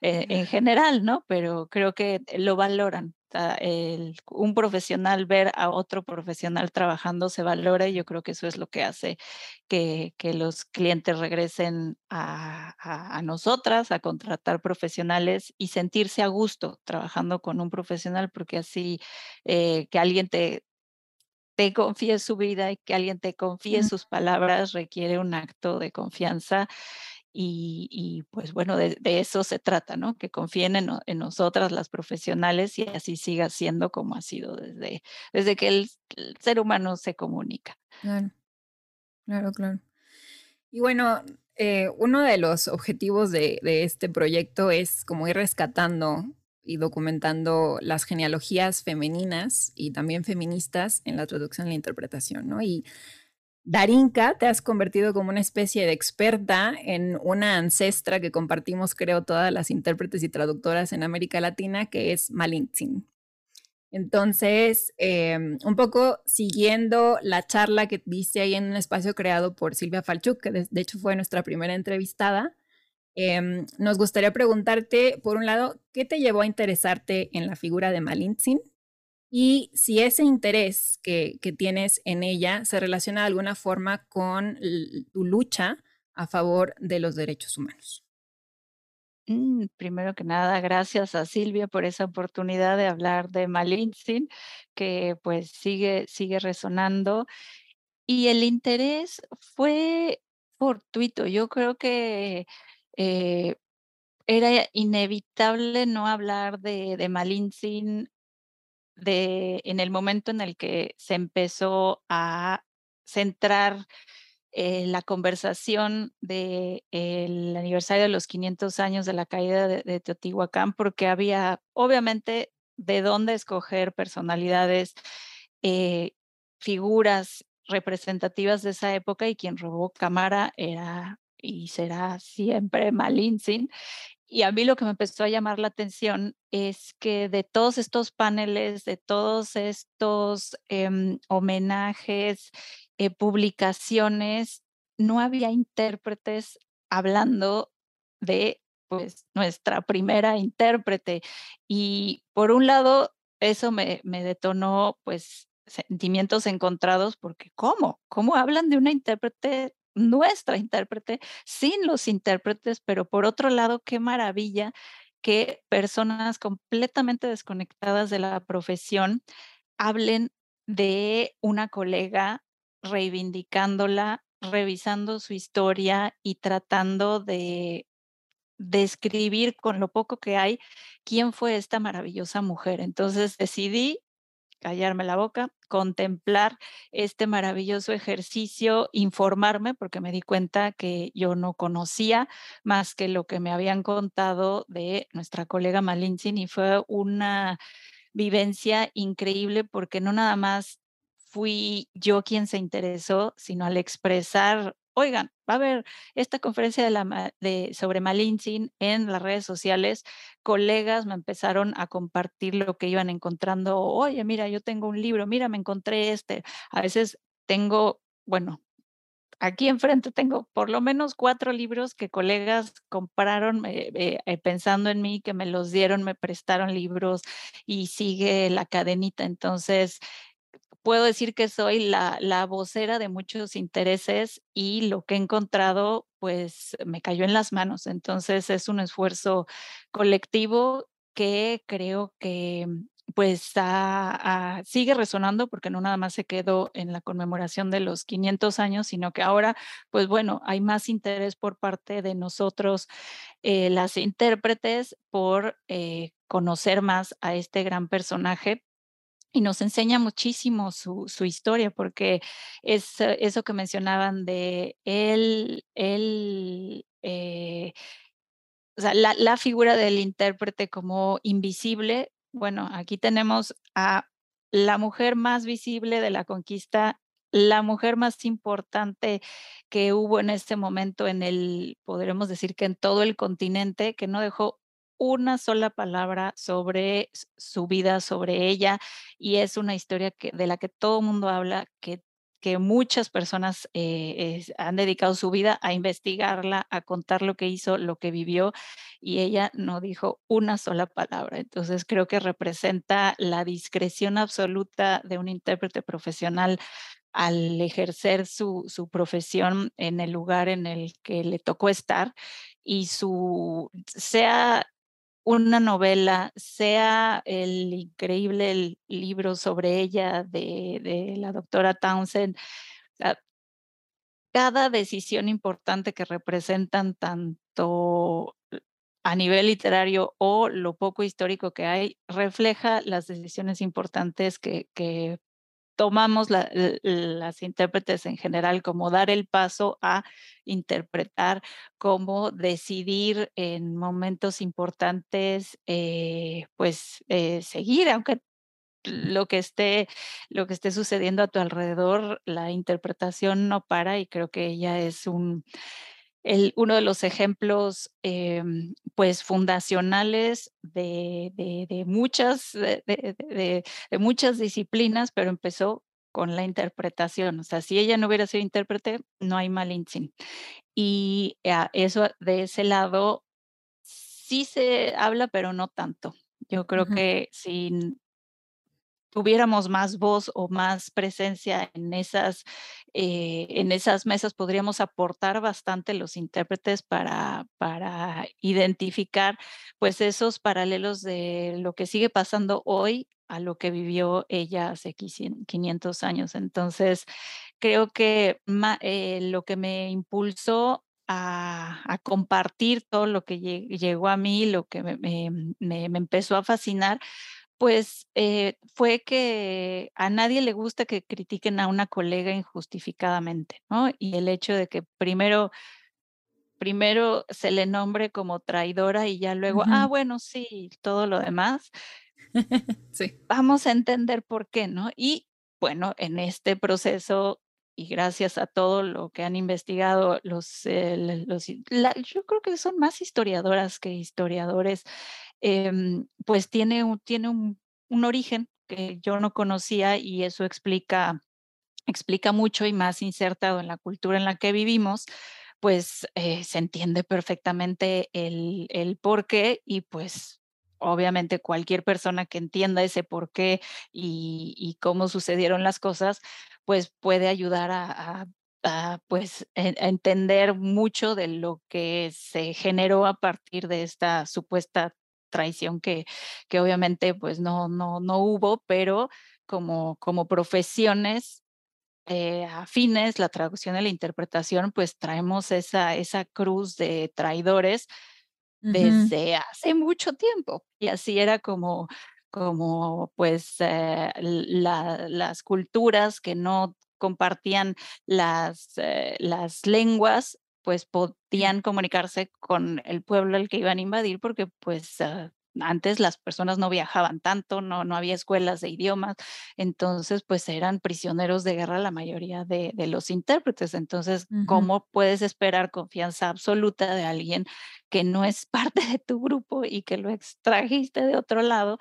en general, ¿no? Pero creo que lo valoran. El un profesional ver a otro profesional trabajando se valora, y yo creo que eso es lo que hace que que los clientes regresen a a a nosotras, a contratar profesionales y sentirse a gusto trabajando con un profesional, porque así, eh, que alguien te te confíe su vida y que alguien te confíe sus palabras requiere un acto de confianza, y pues bueno, de eso se trata, ¿no? Que confíen en no en nosotras, las profesionales, y así siga siendo como ha sido desde desde que el ser humano se comunica. Claro. Claro, claro. Y bueno, eh, uno de los objetivos de de este proyecto es como ir rescatando y documentando las genealogías femeninas y también feministas en la traducción y la interpretación, ¿no? Y Darinka, te has convertido como una especie de experta en una ancestra que compartimos, creo, todas las intérpretes y traductoras en América Latina, que es Malintzin. Entonces, em, un poco siguiendo la charla que diste ahí en un espacio creado por Silvia Falchuk, que de de hecho fue nuestra primera entrevistada, em, nos gustaría preguntarte, por un lado, ¿qué te llevó a interesarte en la figura de Malintzin? Y si ese interés que que tienes en ella se relaciona de alguna forma con tu lucha a favor de los derechos humanos. Mm, primero que nada, gracias a Silvia por esa oportunidad de hablar de Malintzin, que, pues, sigue sigue resonando. Y el interés fue fortuito. Yo creo que, eh, era inevitable no hablar de de de en el momento en el que se empezó a centrar, eh, la conversación del aniversario de los 500 años de la caída de de Teotihuacán, porque había, obviamente, de dónde escoger personalidades, eh, figuras representativas de esa época, y quien robó cámara era y será siempre Malintzin. Y a mí lo que me empezó a llamar la atención es que de todos estos paneles, de todos estos, em, homenajes, eh, publicaciones, no había intérpretes hablando de pues nuestra primera intérprete. Y por un lado, eso me, me detonó pues sentimientos encontrados porque ¿cómo? ¿Cómo hablan de una intérprete, nuestra intérprete, sin los intérpretes? Pero por otro lado, qué maravilla que personas completamente desconectadas de la profesión hablen de una colega reivindicándola, revisando su historia y tratando de describir con lo poco que hay quién fue esta maravillosa mujer. Entonces decidí callarme la boca, contemplar este maravilloso ejercicio, informarme, porque me di cuenta que yo no conocía más que lo que me habían contado de nuestra colega Malintzin y fue una vivencia increíble porque no nada más fui yo quien se interesó, sino al expresar, oigan, va a haber esta conferencia de la, de, sobre Malintzin en las redes sociales, colegas me empezaron a compartir lo que iban encontrando, oye, mira, yo tengo un libro, mira, me encontré este, a veces tengo, bueno, aquí enfrente tengo por lo menos cuatro libros que colegas compraron eh, eh, eh, pensando en mí, que me los dieron, me prestaron libros y sigue la cadenita. Entonces, puedo decir que soy la, la vocera de muchos intereses y lo que he encontrado, pues me cayó en las manos. Entonces, es un esfuerzo colectivo que creo que pues sigue resonando porque no nada más se quedó en la conmemoración de los 500 años, sino que ahora, pues bueno, hay más interés por parte de nosotros, eh, las intérpretes, por eh, conocer más a este gran personaje y nos enseña muchísimo su, su, historia, porque es eso que mencionaban de él, él eh, la, la, figura del intérprete como invisible, bueno, aquí tenemos a la mujer más visible de la conquista, la mujer más importante que hubo en este momento en el, podremos decir que en todo el continente, que no dejó una sola palabra sobre su vida, sobre ella, y es una historia que, de la que todo el mundo habla, que que muchas personas eh, han dedicado su vida a investigarla, a contar lo que hizo, lo que vivió, y ella no dijo una sola palabra. Entonces creo que representa la discreción absoluta de un intérprete profesional al ejercer su, su profesión en el lugar en el que le tocó estar y su, sea una novela, sea el increíble libro sobre ella de, la doctora Townsend, cada decisión importante que representan tanto a nivel literario o lo poco histórico que hay, refleja las decisiones importantes que, que tomamos las intérpretes en general como dar el paso a interpretar, como decidir en momentos importantes, eh, pues eh, seguir, aunque lo que esté lo que esté sucediendo a tu alrededor, la interpretación no para y creo que ella es un el, uno de los ejemplos em, pues fundacionales de, de, muchas, de, muchas disciplinas, pero empezó con la interpretación. O sea, si ella no hubiera sido intérprete, no hay Malintzin. Y eso de ese lado sí se habla, pero no tanto. Yo creo que si tuviéramos más voz o más presencia en esas, eh, en esas mesas, podríamos aportar bastante los intérpretes para, para identificar pues esos paralelos de lo que sigue pasando hoy a lo que vivió ella hace 500 años. Entonces, creo que eh, lo que me impulsó a, compartir todo lo que llegó a mí, lo que me, me empezó a fascinar, pues eh, fue que a nadie le gusta que critiquen a una colega injustificadamente, ¿no? Y el hecho de que primero, primero se le nombre como traidora y ya luego, ah, bueno, sí, todo lo demás. sí. Vamos a entender por qué, ¿no? Y bueno, en este proceso y gracias a todo lo que han investigado los, los yo creo que son más historiadoras que historiadores Em, pues tiene, un, tiene un, origen que yo no conocía y eso explica, explica mucho y más insertado en la cultura en la que vivimos, pues, eh, se entiende perfectamente el el porqué y, pues, obviamente, cualquier persona que entienda ese porqué y y cómo sucedieron las cosas, pues, puede ayudar a pues, a entender mucho de lo que se generó a partir de esta supuesta traición que que obviamente, pues, no no no hubo, pero como como profesiones, eh, afines, la traducción y la interpretación, pues, traemos esa esa cruz de traidores desde hace mucho tiempo. Y así era como como, pues, eh, la las culturas que no compartían las, eh, las lenguas, pues, podían comunicarse con el pueblo al que iban a invadir, porque, pues, ah, antes las personas no viajaban tanto, no no había escuelas de idiomas. Entonces, pues, eran prisioneros de guerra la mayoría de de los intérpretes. Entonces. ¿cómo puedes esperar confianza absoluta de alguien que no es parte de tu grupo y que lo extrajiste de otro lado?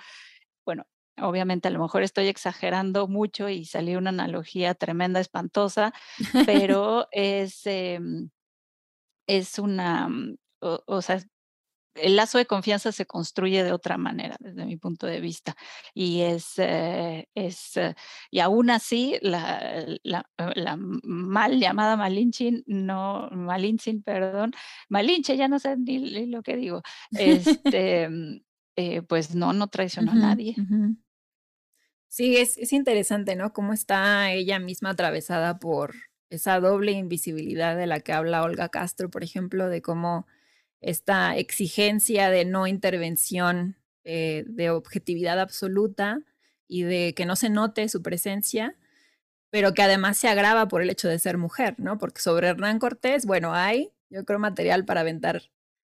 Bueno, obviamente, a lo mejor estoy exagerando mucho y salió una analogía tremenda, espantosa, pero es, em, es una, mm, o o sea, el lazo de confianza se construye de otra manera, desde mi punto de vista. Y es, eh, es, eh, y aún así, la la la mal llamada Malinche no Malintzin, perdón, Malinche, ya no sé ni ni lo que digo. Este, eh, pues no, no traicionó a nadie. Sí, es es interesante, ¿no?, cómo está ella misma atravesada por esa doble invisibilidad de la que habla Olga Castro, por ejemplo, de cómo esta exigencia de no intervención, eh, de objetividad absoluta y de que no se note su presencia, pero que además se agrava por el hecho de ser mujer, ¿no? Porque sobre Hernán Cortés, bueno, hay, yo creo, material para aventar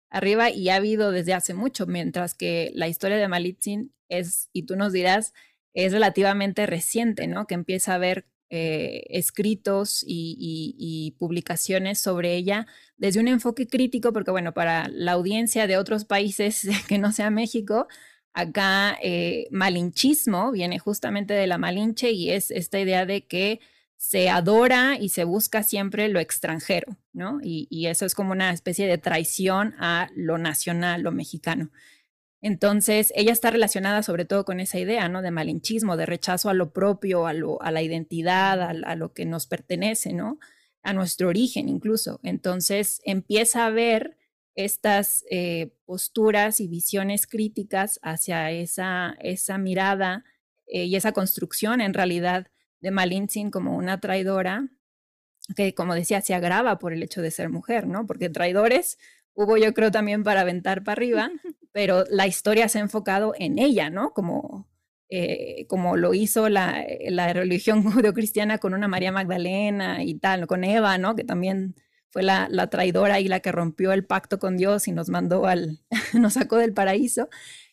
arriba y ha habido desde hace mucho, mientras que la historia de Malintzin es, y tú nos dirás, es relativamente reciente, ¿no? Que empieza a haber, eh, escritos y publicaciones sobre ella desde un enfoque crítico, porque, bueno, para la audiencia de otros países que no sea México, acá, eh, malinchismo viene justamente de la Malinche y es esta idea de que se adora y se busca siempre lo extranjero, ¿no? Y y eso es como una especie de traición a lo nacional, lo mexicano. Entonces, ella está relacionada sobre todo con esa idea, ¿no?, de malinchismo, de rechazo a lo propio, a la identidad, a lo que nos pertenece, ¿no?, a nuestro origen, incluso. Entonces, empieza a haber estas, eh, posturas y visiones críticas hacia esa esa mirada, eh, y esa construcción, en realidad, de Malintzin como una traidora, que, como decía, se agrava por el hecho de ser mujer, ¿no? Porque traidores hubo, yo creo, también para aventar para arriba, pero la historia se ha enfocado en ella, ¿no? Como, eh, como lo hizo la la religión judeocristiana con una María Magdalena y tal, con Eva, ¿no? Que también fue la la traidora y la que rompió el pacto con Dios y nos mandó al nos sacó del paraíso.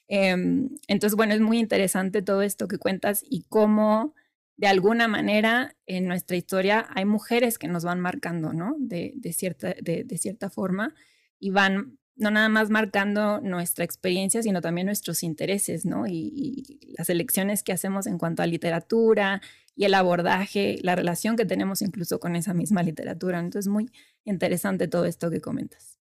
Em, entonces, bueno, es muy interesante todo esto que cuentas y cómo, de alguna manera, en nuestra historia hay mujeres que nos van marcando, ¿no? De de cierta de de cierta forma, y van no nada más marcando nuestra experiencia, sino también nuestros intereses, ¿no? Y las elecciones que hacemos en cuanto a literatura y el abordaje, la relación que tenemos incluso con esa misma literatura. Entonces, muy interesante todo esto que comentas.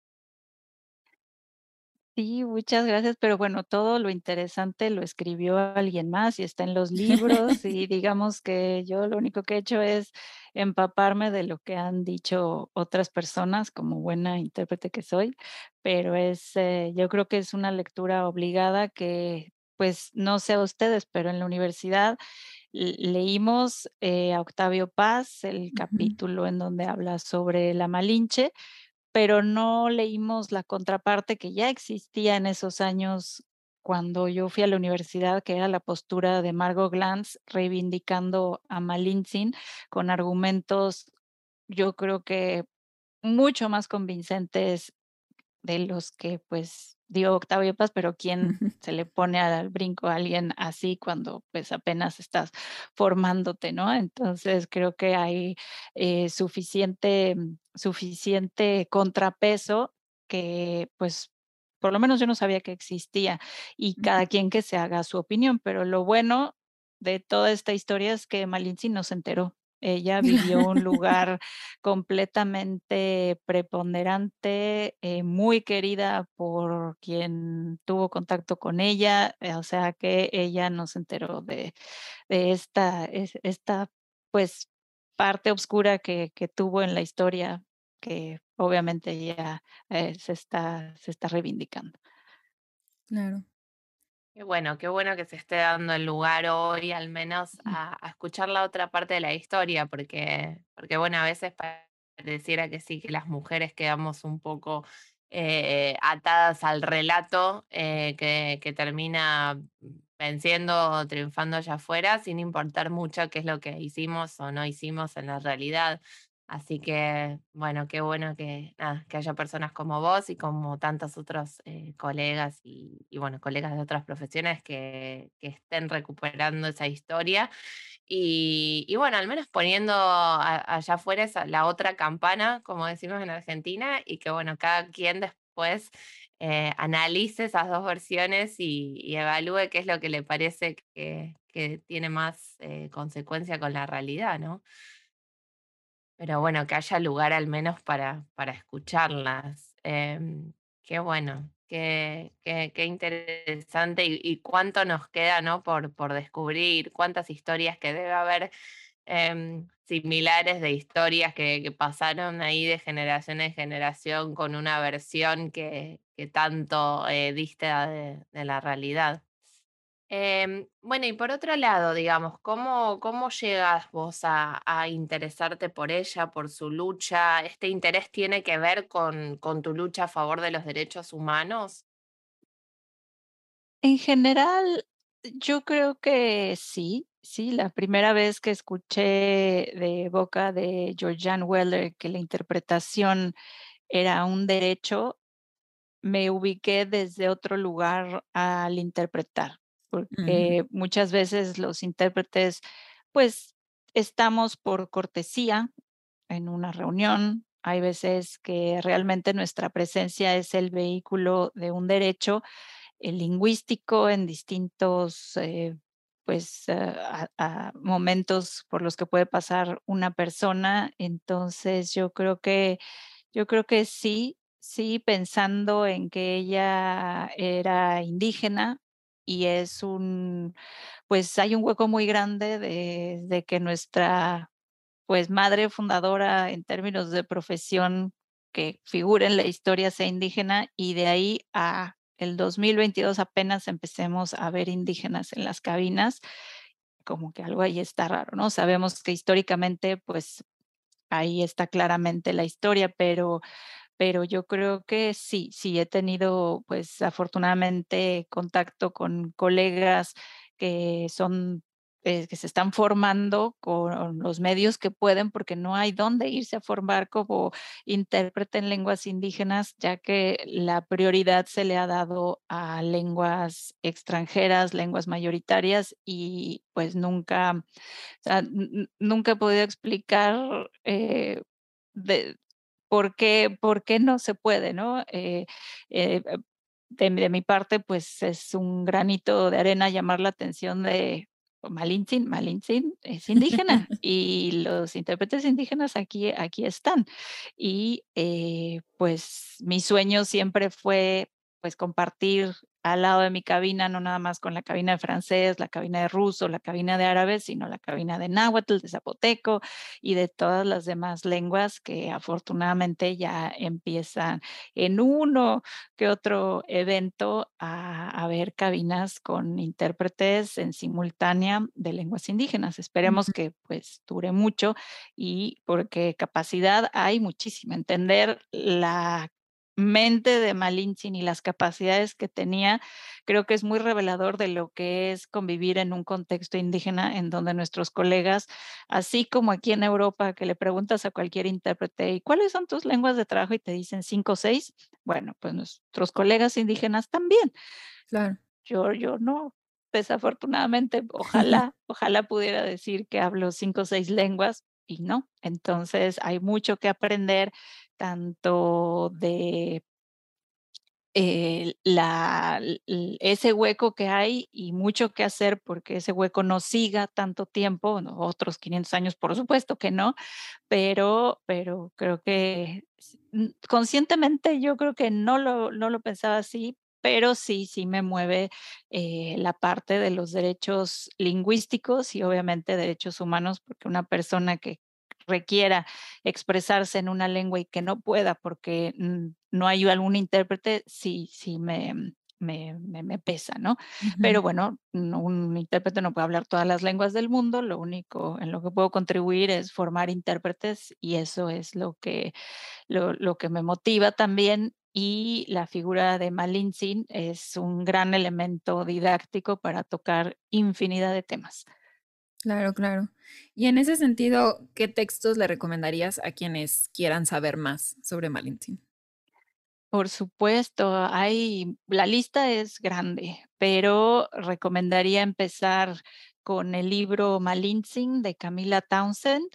Sí, muchas gracias, pero bueno, todo lo interesante lo escribió alguien más y está en los libros, y digamos que yo lo único que he hecho es empaparme de lo que han dicho otras personas, como buena intérprete que soy, pero es, eh, yo creo que es una lectura obligada que, pues, no sé a ustedes, pero en la universidad leímos, eh, a Octavio Paz, el capítulo en donde habla sobre la Malinche, pero no leímos la contraparte que ya existía en esos años cuando yo fui a la universidad, que era la postura de Margot Glantz reivindicando a Malintzin con argumentos, yo creo que mucho más convincentes de los que, pues, dio Octavio Paz, pero quién se le pone al brinco a alguien así cuando, pues, apenas estás formándote, ¿no? Entonces, creo que hay, eh, suficiente suficiente contrapeso que, pues, por lo menos yo no sabía que existía, y cada quien que se haga su opinión, pero lo bueno de toda esta historia es que Malintzin no se enteró. Ella vivió un lugar completamente preponderante, eh, muy querida por quien tuvo contacto con ella, eh, o sea, que ella no se enteró de de esta es esta, pues, parte oscura que que tuvo en la historia, que obviamente ella, eh, se está se está reivindicando. Claro. Qué bueno, qué bueno que se esté dando el lugar hoy, al menos a, a escuchar la otra parte de la historia, porque, porque bueno, a veces pareciera que sí, que las mujeres quedamos un poco eh, atadas al relato eh, que, que termina venciendo o triunfando allá afuera, sin importar mucho qué es lo que hicimos o no hicimos en la realidad. Así que, bueno, qué bueno que, que haya personas como vos y como tantos otros eh, colegas y, y, bueno, colegas de otras profesiones que, que estén recuperando esa historia. Y, y bueno, al menos poniendo allá afuera esa- la otra campana, como decimos en Argentina, y que bueno, cada quien después eh, analice esas dos versiones y, y evalúe qué es lo que le parece que, que tiene más eh, consecuencia con la realidad, ¿no? Pero bueno, que haya lugar al menos para, para escucharlas. Em, qué bueno, qué, qué, qué interesante y, cuánto nos queda, ¿no? Por, por descubrir, cuántas historias que debe haber em, similares de historias que, que pasaron ahí de generación en generación con una versión que, que tanto eh, dista de de la realidad. Em, bueno, y por otro lado, digamos, ¿cómo, cómo llegas vos a, interesarte por ella, por su lucha? ¿Este interés tiene que ver con, con tu lucha a favor de los derechos humanos? En general, yo creo que sí, sí, la primera vez que escuché de boca de Georgianne Weller que la interpretación era un derecho, me ubiqué desde otro lugar al interpretar, Porque muchas veces los intérpretes, pues, estamos por cortesía en una reunión, hay veces que realmente nuestra presencia es el vehículo de un derecho, el lingüístico en distintos, eh, pues, a momentos por los que puede pasar una persona. Entonces, yo creo que yo creo que sí, sí, pensando en que ella era indígena y es un pues, hay un hueco muy grande de de que nuestra, pues, madre fundadora en términos de profesión que figura en la historia sea indígena, y de ahí a el 2022 apenas empecemos a ver indígenas en las cabinas, como que algo ahí está raro, ¿no? Sabemos que históricamente, pues, ahí está claramente la historia, pero pero yo creo que sí, sí he tenido, pues, afortunadamente contacto con colegas que son, eh, que se están formando con los medios que pueden, porque no hay dónde irse a formar como intérprete en lenguas indígenas, ya que la prioridad se le ha dado a lenguas extranjeras, lenguas mayoritarias y, pues, nunca, nunca he podido explicar, eh, de ¿Por qué por qué no se puede, no? Eh, eh, eh, de mi de mi parte, pues, es un granito de arena llamar la atención de Malintzin Malintzin es indígena, y los intérpretes indígenas aquí aquí están. Y, eh, pues, mi sueño siempre fue, pues, compartir al lado de mi cabina, no nada más con la cabina de francés, la cabina de ruso, la cabina de árabe, sino la cabina de náhuatl, de zapoteco, y de todas las demás lenguas que afortunadamente ya empiezan en uno que otro evento a haber cabinas con intérpretes en simultánea de lenguas indígenas. Esperemos que, pues, dure mucho y porque capacidad hay muchísima. Entender la mente de Malintzin y las capacidades que tenía, creo que es muy revelador de lo que es convivir en un contexto indígena en donde nuestros colegas Así como aquí en Europa que le preguntas a cualquier intérprete: "¿Y cuáles son tus lenguas de trabajo?", y te dicen 5 o 6. Bueno, pues nuestros colegas indígenas también. Claro. Yo yo no, desafortunadamente, ojalá ojalá pudiera decir que hablo 5 o 6 lenguas y no. Entonces, hay mucho que aprender, tanto de eh, la, ese hueco que hay y mucho que hacer porque ese hueco no siga tanto tiempo, otros 500 años por supuesto que no, pero, pero creo que conscientemente yo creo que no lo, no lo pensaba así, pero sí, sí me mueve eh, la parte de los derechos lingüísticos y obviamente derechos humanos, porque una persona que requiera expresarse en una lengua y que no pueda porque no hay algún intérprete, sí, sí me, me, me, pesa, ¿no? Pero bueno, un intérprete no puede hablar todas las lenguas del mundo, lo único en lo que puedo contribuir es formar intérpretes y eso es lo que, lo, lo que me motiva también y la figura de Malintzin es un gran elemento didáctico para tocar infinidad de temas. Claro, claro. Y en ese sentido, ¿qué textos le recomendarías a quienes quieran saber más sobre Malintzin? Por supuesto, hay, la lista es grande, pero recomendaría empezar con el libro Malintzin de Camila Townsend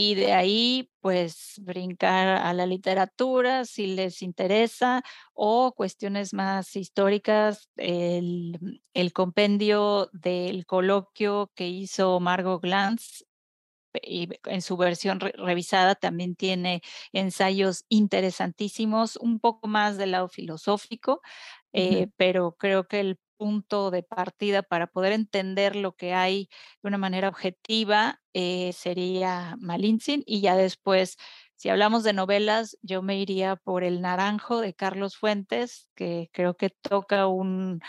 y de ahí pues brincar a la literatura si les interesa o cuestiones más históricas, el, el compendio del coloquio que hizo Margot Glantz y en su versión revisada también tiene ensayos interesantísimos, un poco más del lado filosófico, eh, pero creo que el punto de partida para poder entender lo que hay de una manera objetiva eh, sería Malintzin y ya después si hablamos de novelas, yo me iría por El Naranjo de Carlos Fuentes, que creo que toca un,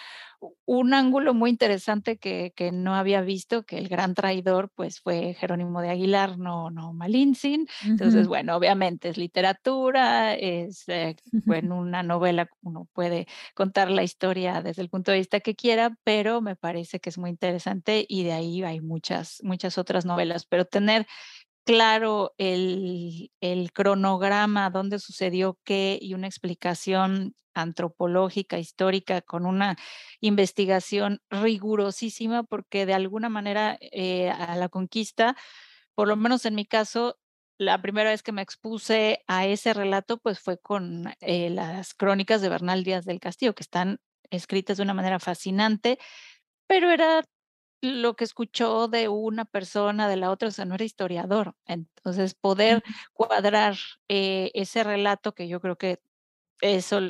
un ángulo muy interesante que, que, no había visto, que el gran traidor pues fue Jerónimo de Aguilar, no, no Malintzin. Entonces, bueno, obviamente es literatura, es eh, en una novela uno puede contar la historia desde el punto de vista que quiera, pero me parece que es muy interesante y de ahí hay muchas, muchas otras novelas, pero tener claro el, cronograma, dónde sucedió qué y una explicación antropológica, histórica, con una investigación rigurosísima, porque de alguna manera eh, a la conquista, por lo menos en mi caso, la primera vez que me expuse a ese relato, pues fue con eh, las crónicas de Bernal Díaz del Castillo, que están escritas de una manera fascinante, pero era lo que escuchó de una persona, de la otra, o sea, no era historiador. Entonces, poder cuadrar eh, ese relato, que yo creo que eso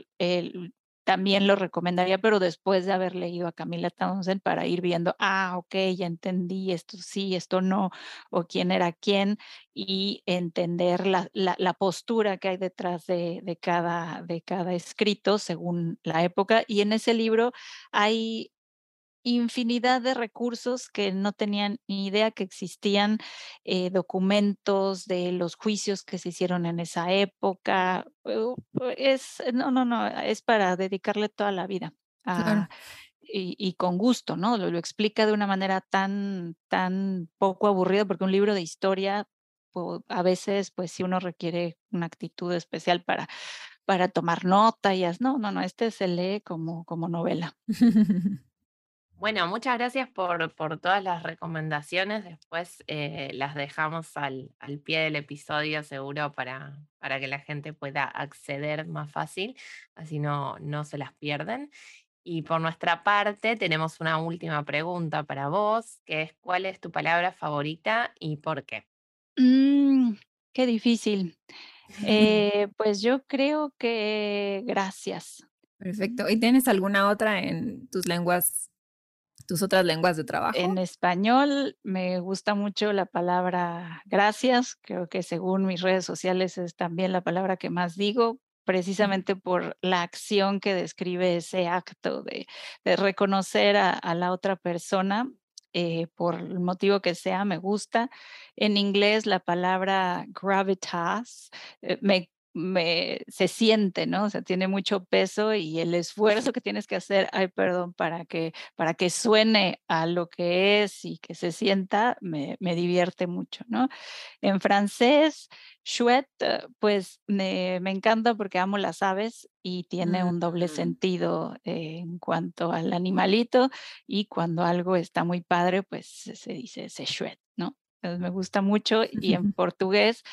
también lo recomendaría, pero después de haber leído a Camila Townsend para ir viendo, ah, ok, ya entendí, esto sí, esto no, o quién era quién, y entender la, la, postura que hay detrás de, de, cada, de cada escrito según la época. Y en ese libro hay infinidad de recursos que no tenían ni idea que existían, eh, documentos de los juicios que se hicieron en esa época. Es, no, no, no, es para dedicarle toda la vida. y, con gusto, ¿no? Lo, explica de una manera tan, tan poco aburrida, porque un libro de historia, a veces, pues si uno requiere una actitud especial para, para tomar nota y no, no, no, este se lee como, como novela. Bueno, muchas gracias por, por todas las recomendaciones. Después eh, las dejamos al, al, pie del episodio seguro para, para que la gente pueda acceder más fácil, así no, no se las pierden. Y por nuestra parte tenemos una última pregunta para vos, que es ¿cuál es tu palabra favorita y por qué? Mm, qué difícil. Eh, pues yo creo que gracias. Perfecto. ¿Y tienes alguna otra en tus lenguas tus otras lenguas de trabajo? En español me gusta mucho la palabra gracias. Creo que según mis redes sociales es también la palabra que más digo, precisamente por la acción que describe ese acto de, reconocer a, la otra persona. Eh, por el motivo que sea, me gusta. En inglés la palabra gravitas eh, me me, se siente, ¿no? O sea, tiene mucho peso y el esfuerzo que tienes que hacer, ay, perdón, para que, para que suene a lo que es y que se sienta, me, me divierte mucho, ¿no? En francés, chouette, pues me, me, encanta porque amo las aves y tiene un doble mm. sentido en cuanto al animalito y cuando algo está muy padre, pues se dice se chouette, ¿no? Entonces me gusta mucho y en portugués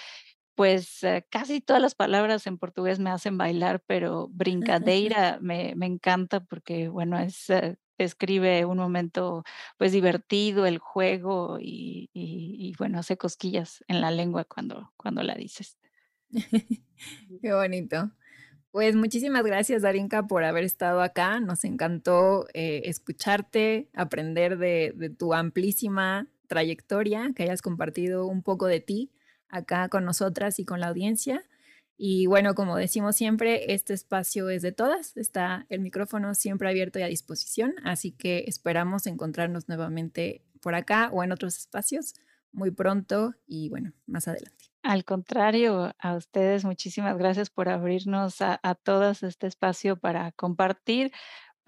pues, eh, casi todas las palabras en portugués me hacen bailar, pero brincadeira me me encanta porque, bueno, es, eh, describe un momento, pues, divertido, el juego y y y bueno, hace cosquillas en la lengua cuando cuando la dices. Qué bonito. Pues, muchísimas gracias, Darinka, por haber estado acá. Nos encantó, eh, escucharte, aprender de de tu amplísima trayectoria, que hayas compartido un poco de ti acá con nosotras y con la audiencia. Y bueno, como decimos siempre, este espacio es de todas, está el micrófono siempre abierto y a disposición, así que esperamos encontrarnos nuevamente por acá o en otros espacios muy pronto y bueno, más adelante. Al contrario, a ustedes muchísimas gracias por abrirnos a a todas este espacio para compartir,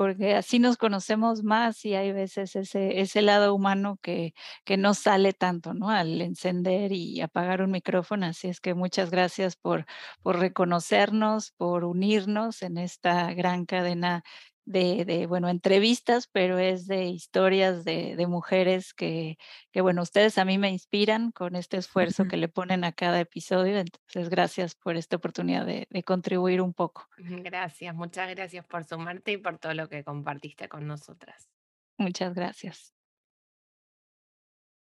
porque así nos conocemos más y hay veces ese lado humano que que no sale tanto, ¿no? Al encender y apagar un micrófono, así es que muchas gracias por por reconocernos, por unirnos en esta gran cadena de de, bueno, entrevistas, pero es de historias de de mujeres que que, bueno, ustedes a mí me inspiran con este esfuerzo que le ponen a cada episodio. Entonces, gracias por esta oportunidad de de contribuir un poco. Gracias, muchas gracias por sumarte y por todo lo que compartiste con nosotras. Muchas gracias.